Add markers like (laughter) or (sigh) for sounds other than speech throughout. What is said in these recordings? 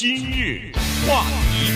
今日话题，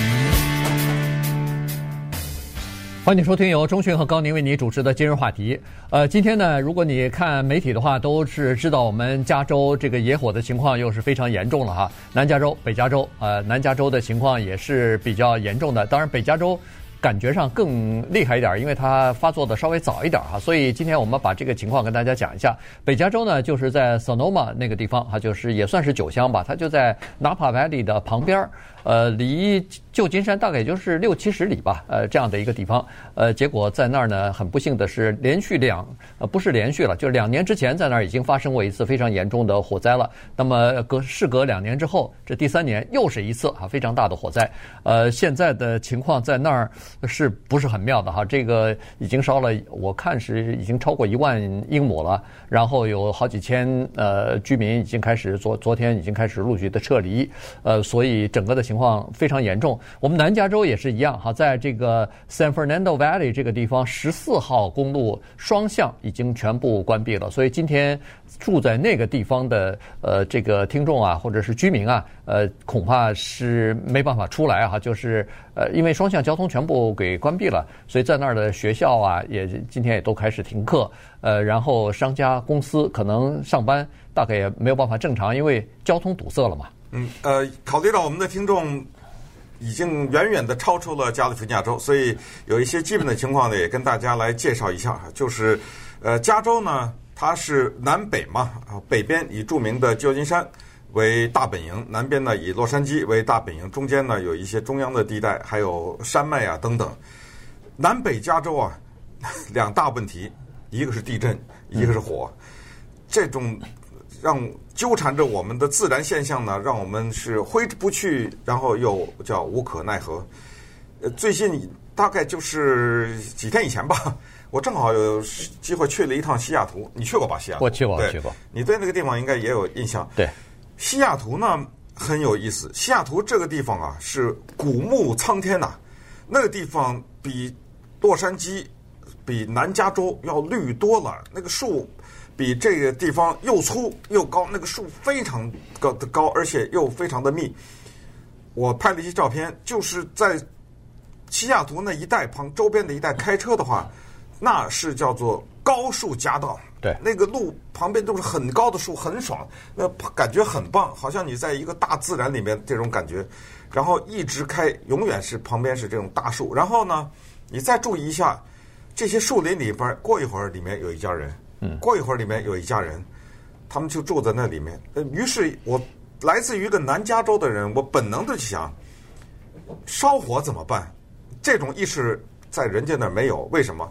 欢迎收听由中讯和高宁为你主持的今日话题。呃，今天呢，如果你看媒体的话，都是知道我们加州这个野火的情况又是非常严重了哈。南加州、北加州，呃，南加州的情况也是比较严重的。当然，北加州。感觉上更厉害一点，因为它发作的稍微早一点哈，所以今天我们把这个情况跟大家讲一下。北加州呢，就是在 Sonoma 那个地方，哈，就是也算是酒乡吧，它就在 Napa Valley 的旁边。呃，离旧金山大概也就是六七十里吧，呃，这样的一个地方。呃，结果在那儿呢，很不幸的是，连续两呃不是连续了，就两年之前在那儿已经发生过一次非常严重的火灾了。那么隔事隔两年之后，这第三年又是一次啊非常大的火灾。呃，现在的情况在那儿是不是很妙的哈？这个已经烧了，我看是已经超过一万英亩了，然后有好几千呃居民已经开始昨昨天已经开始陆续的撤离。呃，所以整个的情情况非常严重，我们南加州也是一样哈，在这个 San Fernando Valley 这个地方，十四号公路双向已经全部关闭了，所以今天住在那个地方的呃这个听众啊，或者是居民啊，呃恐怕是没办法出来哈，就是呃因为双向交通全部给关闭了，所以在那儿的学校啊也今天也都开始停课，呃然后商家公司可能上班大概也没有办法正常，因为交通堵塞了嘛。嗯，呃，考虑到我们的听众已经远远的超出了加利福尼亚州，所以有一些基本的情况呢，也跟大家来介绍一下。就是，呃，加州呢，它是南北嘛，啊，北边以著名的旧金山为大本营，南边呢以洛杉矶为大本营，中间呢有一些中央的地带，还有山脉啊等等。南北加州啊，两大问题，一个是地震，一个是火，这种。让纠缠着我们的自然现象呢，让我们是挥之不去，然后又叫无可奈何。呃，最近大概就是几天以前吧，(laughs) 我正好有机会去了一趟西雅图。你去过吧？西雅图？我去过，我去过。你对那个地方应该也有印象。对，西雅图呢很有意思。西雅图这个地方啊是古木苍天呐，那个地方比洛杉矶、比南加州要绿多了，那个树。比这个地方又粗又高，那个树非常高的高，而且又非常的密。我拍了一些照片，就是在西雅图那一带旁周边的一带开车的话，那是叫做高树夹道。对，那个路旁边都是很高的树，很爽，那感觉很棒，好像你在一个大自然里面这种感觉。然后一直开，永远是旁边是这种大树。然后呢，你再注意一下这些树林里边，过一会儿里面有一家人。过一会儿，里面有一家人，他们就住在那里面。呃，于是我来自于一个南加州的人，我本能的就想，烧火怎么办？这种意识在人家那儿没有。为什么？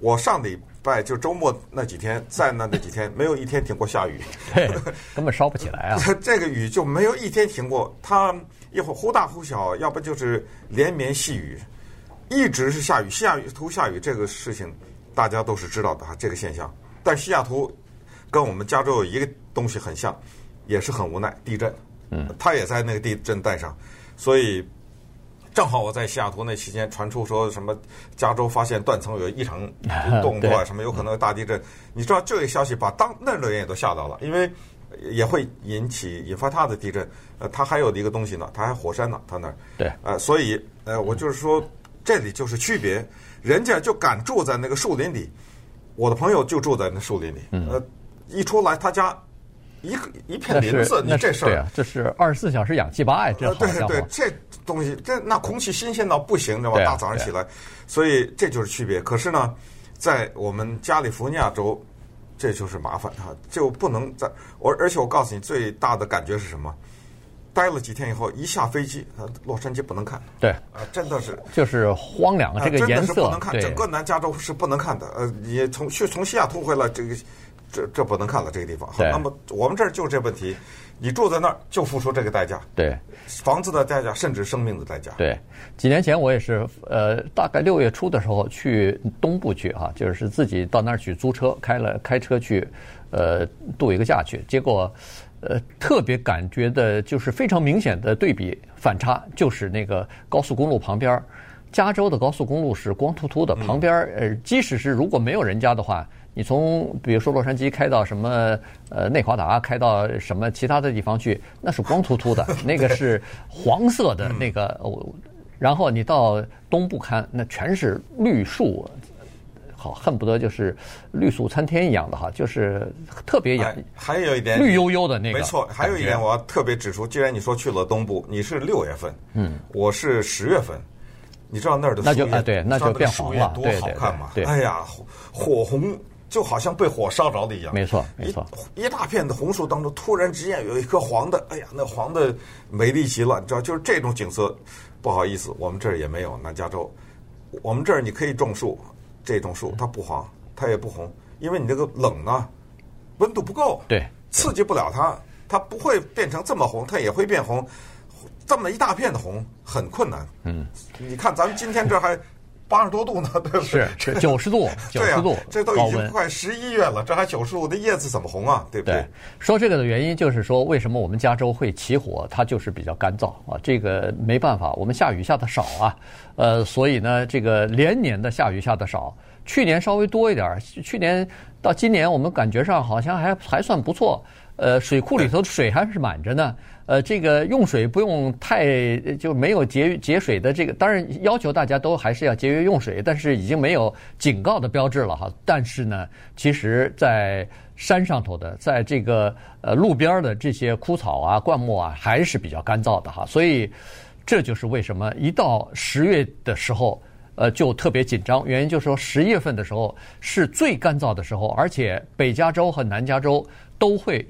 我上礼拜就周末那几天，在那那几天，没有一天停过下雨，对根本烧不起来啊！(laughs) 这个雨就没有一天停过，它一会儿忽大忽小，要不就是连绵细雨，一直是下雨。下雨图下雨这个事情，大家都是知道的哈，这个现象。但西雅图跟我们加州有一个东西很像，也是很无奈，地震。嗯，他也在那个地震带上，所以正好我在西雅图那期间传出说什么加州发现断层有异常动作啊，什么有可能有大地震。你知道这个消息把当那儿的人也都吓到了，因为也会引起引发他的地震。呃，他还有一个东西呢，他还火山呢，他那儿。对。呃，所以呃，我就是说这里就是区别，人家就敢住在那个树林里。我的朋友就住在那树林里，呃，一出来他家一一片林子，你这事儿，对啊，这是二十四小时氧气吧？哎，这好对对，这东西这那空气新鲜到不行，知道吧？大早上起来，所以这就是区别。可是呢，在我们加利福尼亚州，这就是麻烦啊，就不能在我，而且我告诉你，最大的感觉是什么？待了几天以后，一下飞机，呃，洛杉矶不能看。对，啊，真的是就是荒凉啊，这个颜色，真的是不能看。整个南加州是不能看的。呃，你从去从西雅图回来，这个这这不能看了，这个地方。好，那么我们这儿就这问题，你住在那儿就付出这个代价。对，房子的代价，甚至生命的代价。对，几年前我也是，呃，大概六月初的时候去东部去哈，就是自己到那儿去租车，开了开车去，呃，度一个假去，结果。呃，特别感觉的就是非常明显的对比反差，就是那个高速公路旁边，加州的高速公路是光秃秃的，旁边呃，即使是如果没有人家的话，你从比如说洛杉矶开到什么呃内华达，开到什么其他的地方去，那是光秃秃的，那个是黄色的那个。然后你到东部看，那全是绿树，好恨不得就是绿树参天一样的哈，就是特别养。还有一点绿油油的那个。没错，还有一点我要特别指出，既然你说去了东部，你是六月份，嗯，我是十月份。你知道那儿的树叶，那就啊，对，那就变黄了，多好看嘛！对，哎呀，火红就好像被火烧着的一样。没错，没错。一大片的红树当中，突然之间有一棵黄的，哎呀，那黄的美丽极了，你知道，就是这种景色。不好意思，我们这儿也没有南加州。我们这儿你可以种树，这种树它不黄，它也不红，因为你这个冷呢，温度不够，对，刺激不了它，它不会变成这么红，它也会变红。这么一大片的红很困难。嗯，你看咱们今天这还八十多度呢，(laughs) 对不对？是是 (laughs) 九十度，九十度，这都已经快十一月了，这还九十度，那叶子怎么红啊？对不对？对，说这个的原因就是说，为什么我们加州会起火？它就是比较干燥啊，这个没办法，我们下雨下的少啊，呃，所以呢，这个连年的下雨下的少，去年稍微多一点，去年到今年我们感觉上好像还还算不错。呃，水库里头的水还是满着呢。呃，这个用水不用太就没有节节水的这个，当然要求大家都还是要节约用水，但是已经没有警告的标志了哈。但是呢，其实，在山上头的，在这个呃路边的这些枯草啊、灌木啊，还是比较干燥的哈。所以这就是为什么一到十月的时候，呃，就特别紧张。原因就是说，十一月份的时候是最干燥的时候，而且北加州和南加州都会。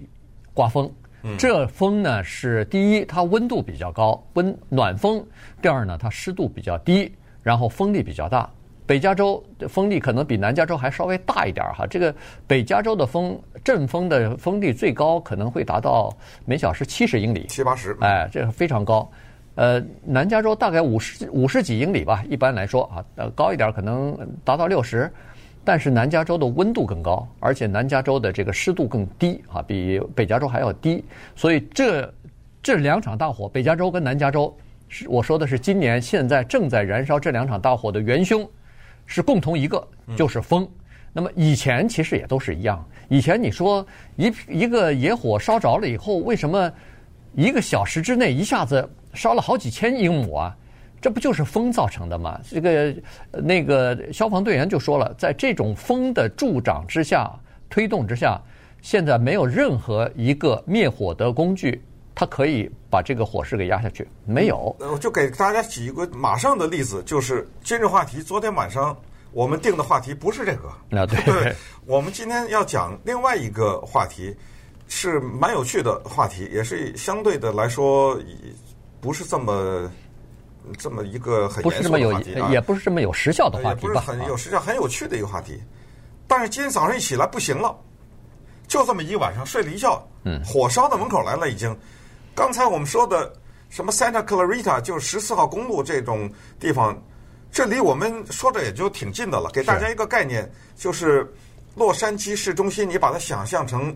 刮风，这风呢是第一，它温度比较高，温暖风；第二呢，它湿度比较低，然后风力比较大。北加州的风力可能比南加州还稍微大一点哈。这个北加州的风，阵风的风力最高可能会达到每小时七十英里，七八十，哎，这个非常高。呃，南加州大概五十五十几英里吧，一般来说啊，呃，高一点可能达到六十。但是南加州的温度更高，而且南加州的这个湿度更低啊，比北加州还要低。所以这这两场大火，北加州跟南加州，是我说的是今年现在正在燃烧这两场大火的元凶，是共同一个，就是风。那么以前其实也都是一样。以前你说一一个野火烧着了以后，为什么一个小时之内一下子烧了好几千英亩啊？这不就是风造成的吗？这个那个消防队员就说了，在这种风的助长之下、推动之下，现在没有任何一个灭火的工具，它可以把这个火势给压下去。没有。我就给大家举一个马上的例子，就是今日话题。昨天晚上我们定的话题不是这个。那，对。(laughs) 对。我们今天要讲另外一个话题，是蛮有趣的话题，也是相对的来说，不是这么。这么一个很严肃的话题啊，也不是这么有时效的话题吧？也不是很有时效、很有趣的一个话题。但是今天早上一起来不行了，就这么一晚上睡了一觉，嗯，火烧到门口来了已经。刚才我们说的什么 Santa Clarita 就是十四号公路这种地方，这离我们说着也就挺近的了。给大家一个概念，就是洛杉矶市中心，你把它想象成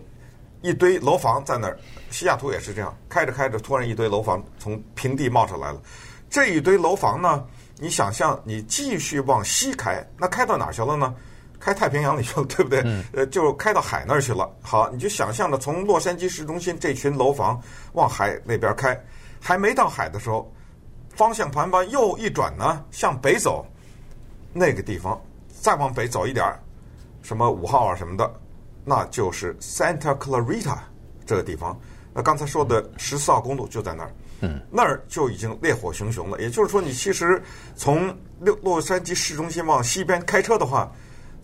一堆楼房在那儿。西雅图也是这样，开着开着，突然一堆楼房从平地冒出来了。这一堆楼房呢，你想象你继续往西开，那开到哪儿去了呢？开太平洋里去了，对不对？嗯。呃，就开到海那儿去了。好，你就想象着从洛杉矶市中心这群楼房往海那边开，还没到海的时候，方向盘吧又一转呢，向北走，那个地方再往北走一点儿，什么五号啊什么的，那就是 Santa Clarita 这个地方。那刚才说的十四号公路就在那儿。嗯，那儿就已经烈火熊熊了。也就是说，你其实从洛洛杉矶市中心往西边开车的话，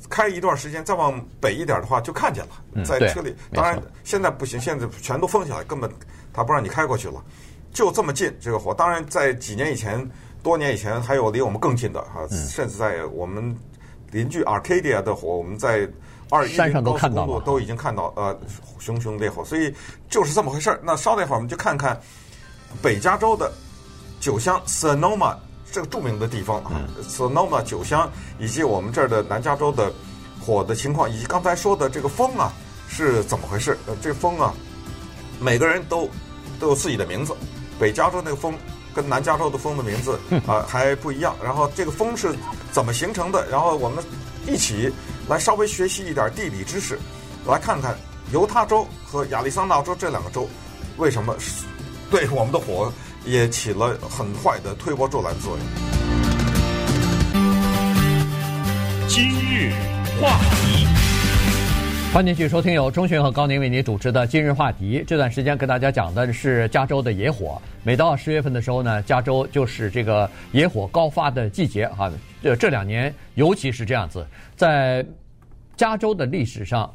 开一段时间，再往北一点的话，就看见了，在车里。嗯、当然，现在不行，现在全都封起来，根本他不让你开过去了。就这么近，这个火。当然，在几年以前、多年以前，还有离我们更近的啊，甚至在我们邻居 Arcadia 的火，我们在二一零高速公路都已经看到呃熊熊烈火。所以就是这么回事儿。那稍等一会儿，我们就看看。北加州的酒乡 Sonoma 这个著名的地方啊，Sonoma 酒乡，以及我们这儿的南加州的火的情况，以及刚才说的这个风啊是怎么回事？呃，这个风啊，每个人都都有自己的名字。北加州那个风跟南加州的风的名字啊还不一样。然后这个风是怎么形成的？然后我们一起来稍微学习一点地理知识，来看看犹他州和亚利桑那州这两个州为什么对我们的火也起了很坏的推波助澜作用。今日话题，欢迎继续收听由钟迅和高宁为您主持的《今日话题》。这段时间跟大家讲的是加州的野火。每到十月份的时候呢，加州就是这个野火高发的季节哈。这这两年尤其是这样子，在加州的历史上，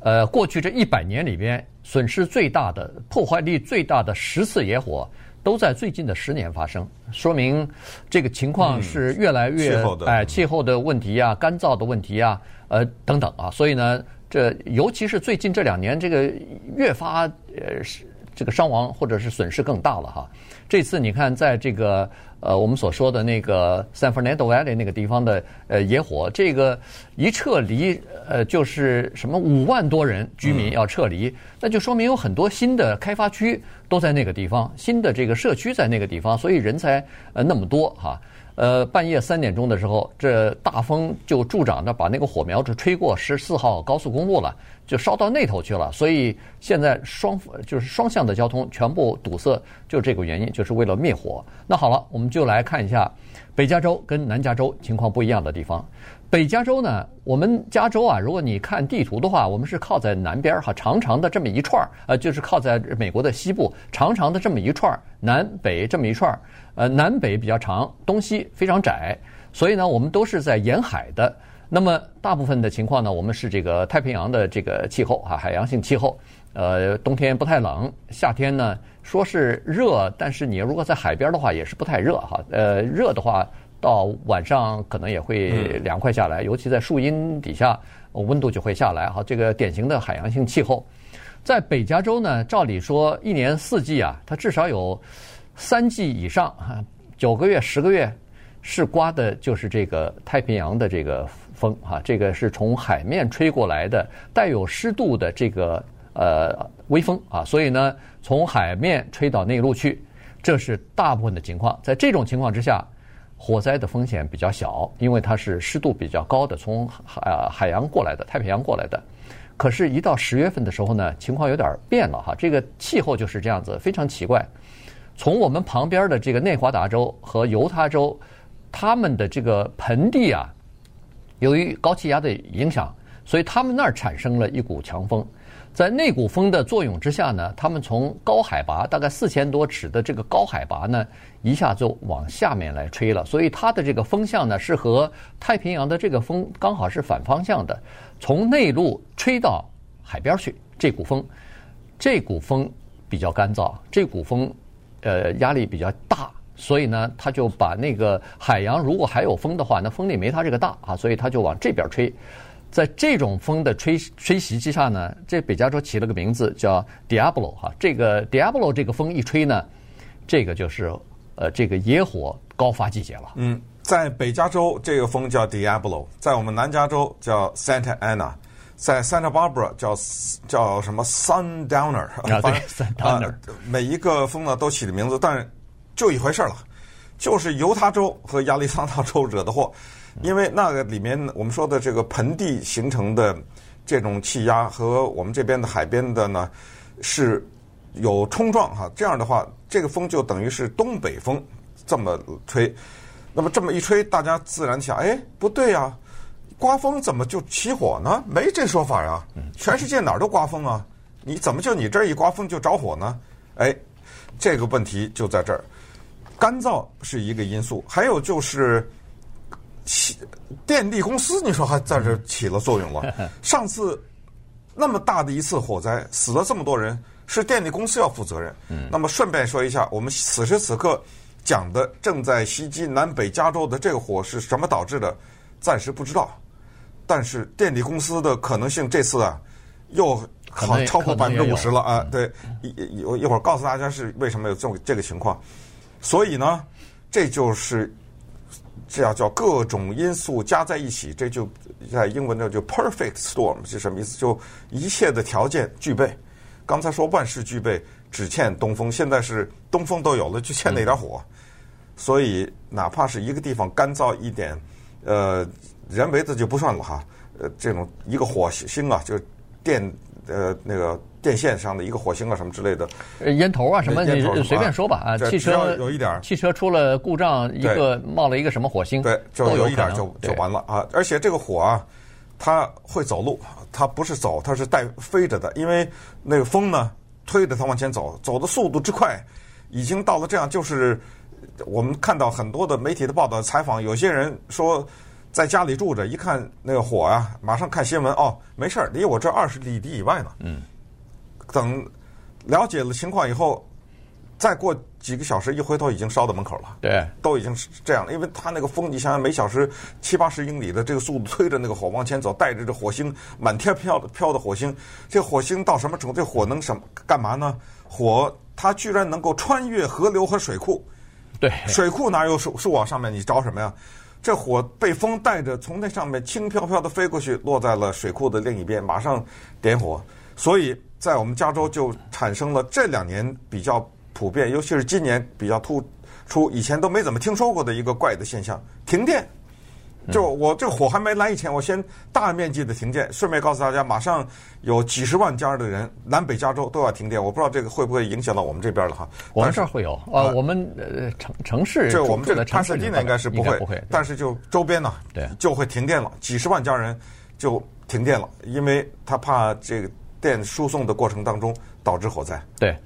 呃，过去这一百年里边，损失最大的、破坏力最大的十次野火，都在最近的十年发生，说明这个情况是越来越哎、气候的问题啊，干燥的问题啊，呃等等啊，所以呢，这尤其是最近这两年，这个越发呃是这个伤亡或者是损失更大了哈。这次你看，在这个。呃，我们所说的那个 San Fernando Valley 那个地方的呃野火，这个一撤离，呃，就是什么五万多人居民要撤离，那就说明有很多新的开发区都在那个地方，新的这个社区在那个地方，所以人才呃那么多哈。呃，半夜三点钟的时候，这大风就助长着把那个火苗就吹过十四号高速公路了，就烧到那头去了。所以现在双就是双向的交通全部堵塞，就这个原因，就是为了灭火。那好了，我们就来看一下北加州跟南加州情况不一样的地方。北加州呢，我们加州啊，如果你看地图的话，我们是靠在南边哈，长长的这么一串儿，呃，就是靠在美国的西部，长长的这么一串儿，南北这么一串儿。呃，南北比较长，东西非常窄，所以呢，我们都是在沿海的。那么大部分的情况呢，我们是这个太平洋的这个气候啊，海洋性气候。呃，冬天不太冷，夏天呢说是热，但是你如果在海边的话，也是不太热哈。呃，热的话，到晚上可能也会凉快下来，尤其在树荫底下，温度就会下来哈。这个典型的海洋性气候，在北加州呢，照理说一年四季啊，它至少有。三季以上啊，九个月、十个月，是刮的就是这个太平洋的这个风哈，这个是从海面吹过来的，带有湿度的这个呃微风啊，所以呢，从海面吹到内陆去，这是大部分的情况。在这种情况之下，火灾的风险比较小，因为它是湿度比较高的，从海海洋过来的，太平洋过来的。可是，一到十月份的时候呢，情况有点变了哈，这个气候就是这样子，非常奇怪。从我们旁边的这个内华达州和犹他州，他们的这个盆地啊，由于高气压的影响，所以他们那儿产生了一股强风。在那股风的作用之下呢，他们从高海拔大概四千多尺的这个高海拔呢，一下就往下面来吹了。所以它的这个风向呢，是和太平洋的这个风刚好是反方向的，从内陆吹到海边去。这股风，这股风比较干燥，这股风。呃，压力比较大，所以呢，他就把那个海洋如果还有风的话，那风力没它这个大啊，所以他就往这边吹。在这种风的吹吹袭之下呢，这北加州起了个名字叫 Diablo 哈。这个 Diablo 这个风一吹呢，这个就是呃这个野火高发季节了。嗯，在北加州这个风叫 Diablo，在我们南加州叫 Santa Ana。在 Santa Barbara 叫叫什么 Sundowner，啊对，(laughs) Sundowner，每一个风呢都起的名字，但是就一回事了，就是犹他州和亚利桑那州惹的祸，因为那个里面我们说的这个盆地形成的这种气压和我们这边的海边的呢是有冲撞哈，这样的话这个风就等于是东北风这么吹，那么这么一吹，大家自然想，哎，不对呀。刮风怎么就起火呢？没这说法呀！全世界哪儿都刮风啊，你怎么就你这儿一刮风就着火呢？哎，这个问题就在这儿，干燥是一个因素，还有就是起电力公司，你说还在这起了作用了。(laughs) 上次那么大的一次火灾，死了这么多人，是电力公司要负责任。那么顺便说一下，我们此时此刻讲的正在袭击南北加州的这个火是什么导致的？暂时不知道。但是电力公司的可能性这次啊，又好超过百分之五十了啊！对，一一一会儿告诉大家是为什么有这种这个情况。所以呢，这就是这要叫各种因素加在一起，这就在英文的就 perfect storm 是什么意思？就一切的条件具备。刚才说万事俱备，只欠东风。现在是东风都有了，就欠那点火。所以哪怕是一个地方干燥一点，呃。人为的就不算了哈，呃这种一个火星啊，就电呃那个电线上的一个火星啊什么之类的，烟头啊什么，你随便说吧啊，汽车有一点，汽车出了故障，一个冒了一个什么火星，对，就有一点就就完了啊！而且这个火啊，它会走路，它不是走，它是带飞着的，因为那个风呢推着它往前走，走的速度之快，已经到了这样，就是我们看到很多的媒体的报道采访，有些人说。在家里住着，一看那个火啊，马上看新闻哦，没事儿，离我这二十里地以外呢。嗯。等了解了情况以后，再过几个小时，一回头已经烧到门口了。对。都已经是这样了，因为它那个风，你想想，每小时七八十英里的这个速度推着那个火往前走，带着这火星满天飘的飘的火星，这火星到什么程度？这火能什么干嘛呢？火它居然能够穿越河流和水库。对。水库哪有树树往？上面你着什么呀？这火被风带着从那上面轻飘飘的飞过去，落在了水库的另一边，马上点火。所以在我们加州就产生了这两年比较普遍，尤其是今年比较突出，以前都没怎么听说过的一个怪的现象——停电。就我这个火还没来以前，我先大面积的停电。顺便告诉大家，马上有几十万家的人，南北加州都要停电。我不知道这个会不会影响到我们这边了哈。我们这儿会有啊，我们呃城城市就我们这个帕萨迪纳应该是不会，不会。但是就周边呢，对，就会停电了，几十万家人就停电了，因为他怕这个电输送的过程当中导致火灾。对，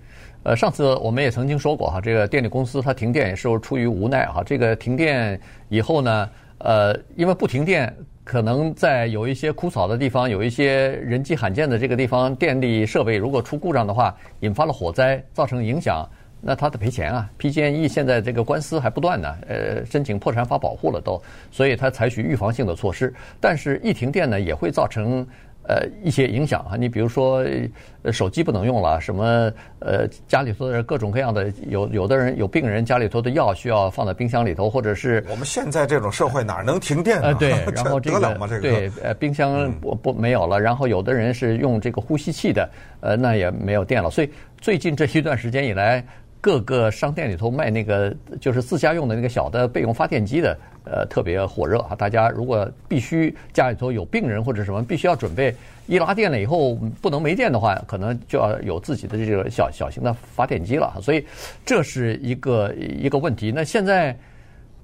呃，上次我们也曾经说过哈，这个电力公司它停电也是出于无奈哈。这个停电以后呢。呃，因为不停电，可能在有一些枯草的地方，有一些人迹罕见的这个地方，电力设备如果出故障的话，引发了火灾，造成影响，那他得赔钱啊。PG&E 现在这个官司还不断呢，呃，申请破产法保护了都，所以他采取预防性的措施。但是，一停电呢，也会造成。呃，一些影响啊，你比如说，手机不能用了，什么呃，家里头的各种各样的，有有的人有病人家里头的药需要放在冰箱里头，或者是我们现在这种社会哪能停电啊？呃，对，(laughs) 然后？这个对，(laughs) 呃，冰箱不不没有了，然后有的人是用这个呼吸器的，呃，那也没有电了，所以最近这一段时间以来。各个商店里头卖那个就是自家用的那个小的备用发电机的，呃，特别火热啊！大家如果必须家里头有病人或者什么，必须要准备一拉电了以后不能没电的话，可能就要有自己的这个小小型的发电机了。所以这是一个一个问题。那现在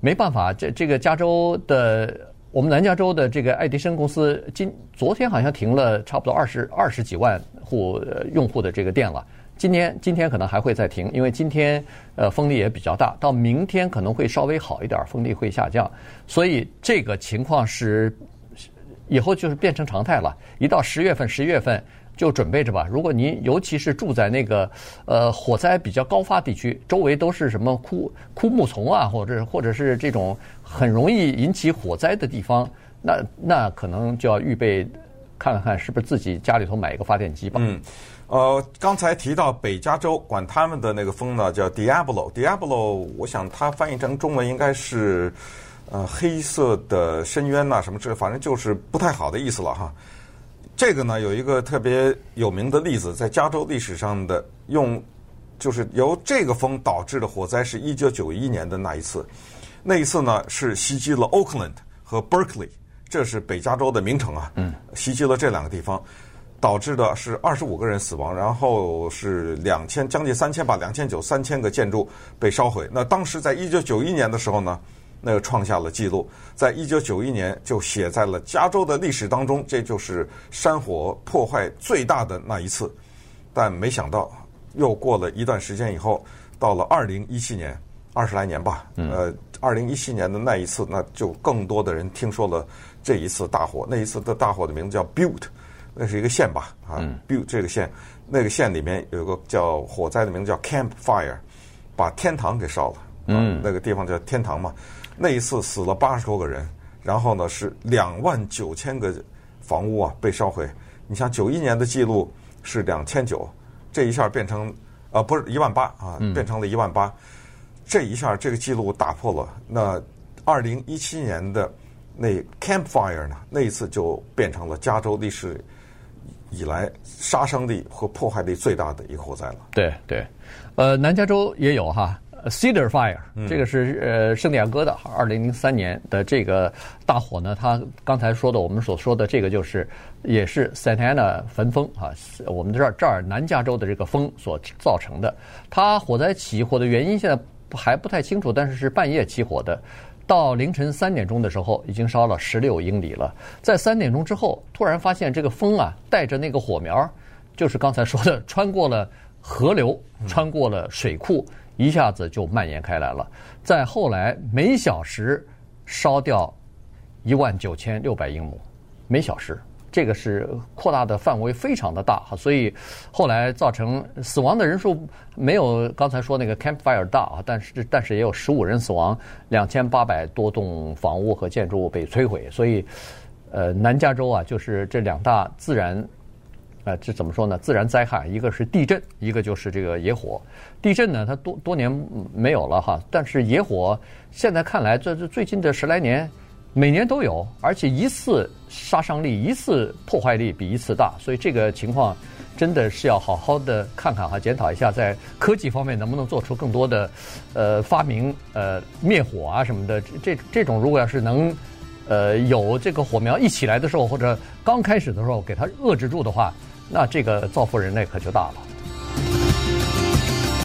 没办法，这这个加州的我们南加州的这个爱迪生公司今昨天好像停了差不多二十二十几万户用户的这个电了。今天今天可能还会再停，因为今天呃风力也比较大，到明天可能会稍微好一点，风力会下降，所以这个情况是以后就是变成常态了。一到十月份、十一月份就准备着吧。如果您尤其是住在那个呃火灾比较高发地区，周围都是什么枯枯木丛啊，或者或者是这种很容易引起火灾的地方，那那可能就要预备看看是不是自己家里头买一个发电机吧。嗯。呃，刚才提到北加州管他们的那个风呢，叫 Diablo。Diablo，我想它翻译成中文应该是呃黑色的深渊呐，什么之类，反正就是不太好的意思了哈。这个呢，有一个特别有名的例子，在加州历史上的用，就是由这个风导致的火灾，是一九九一年的那一次。那一次呢，是袭击了 Oakland 和 Berkeley，这是北加州的名城啊，嗯，袭击了这两个地方。导致的是二十五个人死亡，然后是两千将近三千吧，两千九三千个建筑被烧毁。那当时在一九九一年的时候呢，那个创下了记录，在一九九一年就写在了加州的历史当中，这就是山火破坏最大的那一次。但没想到，又过了一段时间以后，到了二零一七年，二十来年吧，呃，二零一七年的那一次，那就更多的人听说了这一次大火。那一次的大火的名字叫 Butte。那是一个县吧，啊，Butte 这个县，那个县里面有个叫火灾的名字叫 Camp Fire，把天堂给烧了，嗯，那个地方叫天堂嘛。那一次死了八十多个人，然后呢是两万九千个房屋啊被烧毁。你像九一年的记录是两千九，这一下变成啊不是一万八啊，变成了一万八，这一下这个记录打破了。那二零一七年的那 Camp Fire 呢，那一次就变成了加州历史以来杀伤力和破坏力最大的一个火灾了。对对，呃，南加州也有哈，Cedar Fire，这个是呃圣地亚哥的，二零零三年的这个大火呢，它刚才说的我们所说的这个就是也是 Santa Ana 焚风啊，我们这儿这儿南加州的这个风所造成的。它火灾起火的原因现在还不太清楚，但是是半夜起火的，到凌晨三点钟的时候已经烧了十六英里了。在三点钟之后，突然发现这个风啊带着那个火苗，就是刚才说的穿过了河流，穿过了水库。一下子就蔓延开来了，在后来每小时烧掉一万九千六百英亩，每小时，这个是扩大的范围非常的大哈，所以后来造成死亡的人数没有刚才说那个 Camp Fire 大啊，但是但是也有十五人死亡，两千八百多栋房屋和建筑物被摧毁，所以呃南加州啊就是这两大自然。呃，这怎么说呢？自然灾害，一个是地震，一个就是这个野火。地震呢，它多多年没有了哈，但是野火现在看来，这这最近的十来年，每年都有，而且一次杀伤力、一次破坏力比一次大，所以这个情况真的是要好好的看看哈，检讨一下，在科技方面能不能做出更多的呃发明，呃灭火啊什么的。这这种如果要是能呃有这个火苗一起来的时候，或者刚开始的时候给它遏制住的话。那这个造福人类可就大了。